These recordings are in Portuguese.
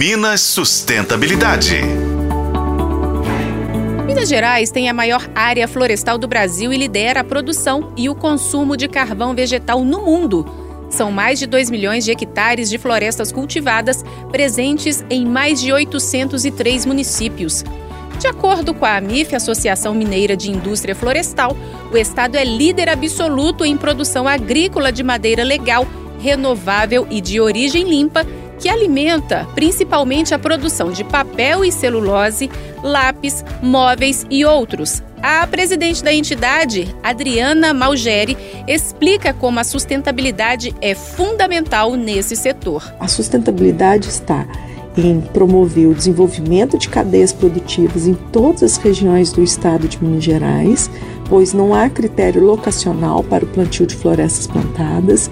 Minas Sustentabilidade. Minas Gerais tem a maior área florestal do Brasil e lidera a produção e o consumo de carvão vegetal no mundo. São mais de 2 milhões de hectares de florestas cultivadas, presentes em mais de 803 municípios. De acordo com a AMIF, Associação Mineira de Indústria Florestal, o estado é líder absoluto em produção agrícola de madeira legal, renovável e de origem limpa, que alimenta principalmente a produção de papel e celulose, lápis, móveis e outros. A presidente da entidade, Adriana Malgeri, explica como a sustentabilidade é fundamental nesse setor. A sustentabilidade está em promover o desenvolvimento de cadeias produtivas em todas as regiões do estado de Minas Gerais, pois não há critério locacional para o plantio de florestas plantadas.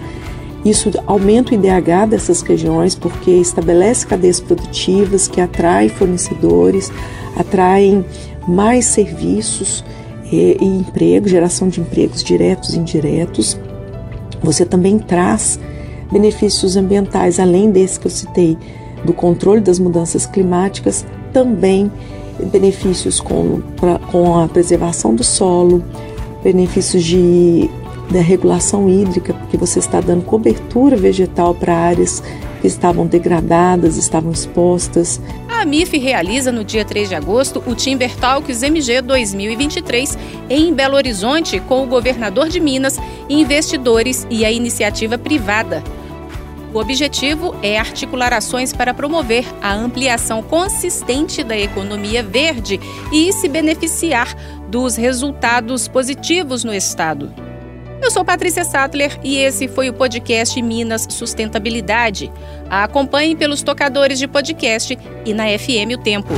Isso aumenta o IDH dessas regiões porque estabelece cadeias produtivas que atraem fornecedores, atraem mais serviços e, e emprego, geração de empregos diretos e indiretos. Você também traz benefícios ambientais, além desse que eu citei, do controle das mudanças climáticas, também benefícios com, pra, com a preservação do solo, benefícios de da regulação hídrica, porque você está dando cobertura vegetal para áreas que estavam degradadas, estavam expostas. A AMIF realiza no dia 3 de agosto o Timber Talks MG 2023 em Belo Horizonte com o governador de Minas, investidores e a iniciativa privada. O objetivo é articular ações para promover a ampliação consistente da economia verde e se beneficiar dos resultados positivos no Estado. Eu sou Patrícia Sattler e esse foi o podcast Minas Sustentabilidade. A acompanhe pelos tocadores de podcast e na FM O Tempo.